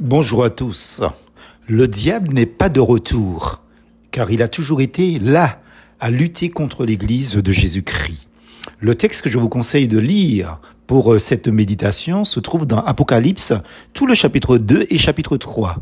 Bonjour à tous. Le diable n'est pas de retour, car il a toujours été là à lutter contre l'Église de Jésus-Christ. Le texte que je vous conseille de lire pour euh, cette méditation se trouve dans Apocalypse, tout le chapitre 2 et chapitre 3.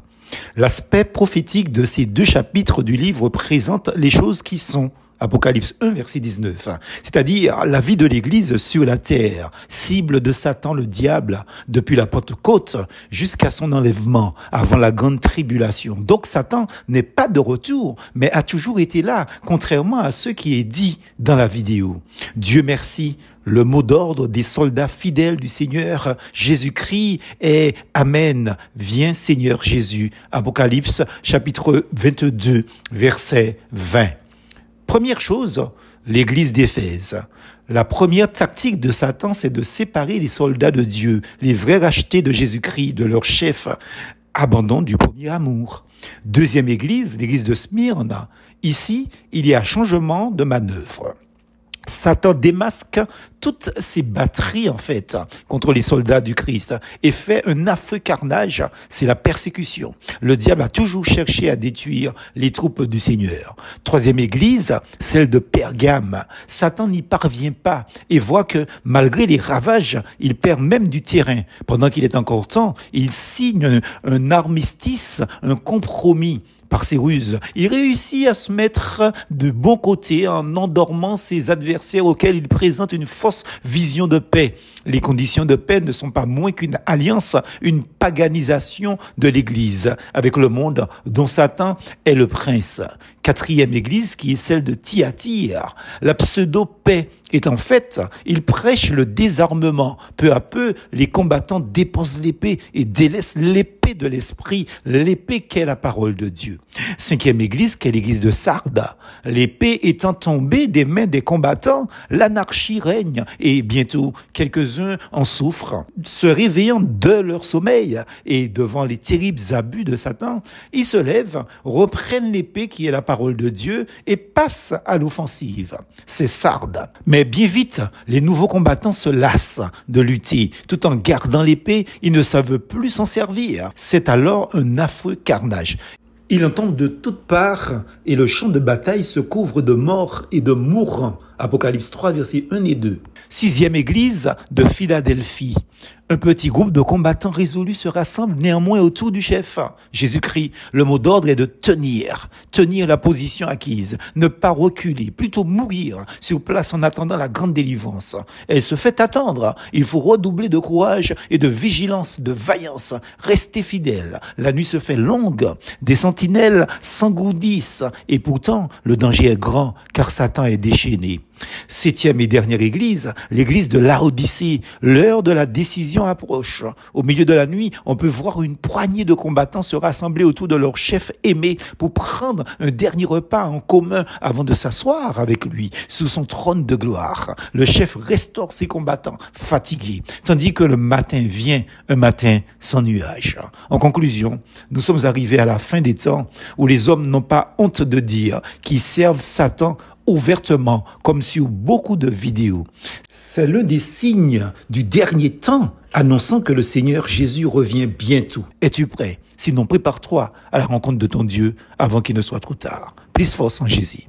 L'aspect prophétique de ces deux chapitres du livre présente les choses qui sont Apocalypse 1, verset 19. C'est-à-dire la vie de l'Église sur la terre, cible de Satan le diable depuis la Pentecôte jusqu'à son enlèvement avant la grande tribulation. Donc Satan n'est pas de retour, mais a toujours été là, contrairement à ce qui est dit dans la vidéo. Dieu merci, le mot d'ordre des soldats fidèles du Seigneur Jésus-Christ est Amen. Viens Seigneur Jésus. Apocalypse chapitre 22 verset 20. Première chose, l'église d'Éphèse. La première tactique de Satan, c'est de séparer les soldats de Dieu, les vrais rachetés de Jésus-Christ, de leur chef, abandon du premier amour. Deuxième église, l'église de Smyrne. Ici, il y a changement de manœuvre. Satan démasque toutes ses batteries en fait contre les soldats du Christ et fait un affreux carnage, c'est la persécution. Le diable a toujours cherché à détruire les troupes du Seigneur. Troisième église, celle de Pergame. Satan n'y parvient pas et voit que malgré les ravages, il perd même du terrain. Pendant qu'il est encore temps, il signe un armistice, un compromis par ses ruses. Il réussit à se mettre de bon côté en endormant ses adversaires auxquels il présente une fausse vision de paix. Les conditions de paix ne sont pas moins qu'une alliance, une paganisation de l'Église avec le monde dont Satan est le prince. Quatrième Église qui est celle de Thyatire. La pseudo-paix est en fait, il prêche le désarmement. Peu à peu, les combattants déposent l'épée et délaissent l'épée de l'esprit, l'épée qu'est la parole de Dieu. Cinquième église, qu'est l'église de Sarda. L'épée étant tombée des mains des combattants, l'anarchie règne et bientôt quelques-uns en souffrent. Se réveillant de leur sommeil et devant les terribles abus de Satan, ils se lèvent, reprennent l'épée qui est la parole de Dieu et passent à l'offensive. C'est Sarda. Mais bien vite, les nouveaux combattants se lassent de lutter. Tout en gardant l'épée, ils ne savent plus s'en servir. C'est alors un affreux carnage. Il entend de toutes parts et le champ de bataille se couvre de morts et de mourants. Apocalypse 3, versets 1 et 2. Sixième église de Philadelphie. Un petit groupe de combattants résolus se rassemble néanmoins autour du chef, Jésus-Christ. Le mot d'ordre est de tenir, tenir la position acquise, ne pas reculer, plutôt mourir sur place en attendant la grande délivrance. Elle se fait attendre. Il faut redoubler de courage et de vigilance, de vaillance. Rester fidèle. La nuit se fait longue. Des sentinelles s'engourdissent. Et pourtant, le danger est grand, car Satan est déchaîné. Septième et dernière église, l'église de Laodicée. L'heure de la décision approche. Au milieu de la nuit, on peut voir une poignée de combattants se rassembler autour de leur chef aimé pour prendre un dernier repas en commun avant de s'asseoir avec lui sous son trône de gloire. Le chef restaure ses combattants fatigués, tandis que le matin vient, un matin sans nuage. En conclusion, nous sommes arrivés à la fin des temps où les hommes n'ont pas honte de dire qu'ils servent Satan ouvertement, comme sur beaucoup de vidéos. C'est l'un des signes du dernier temps annonçant que le Seigneur Jésus revient bientôt. Es-tu prêt? Sinon, prépare-toi à la rencontre de ton Dieu avant qu'il ne soit trop tard. Plus force en Jésus.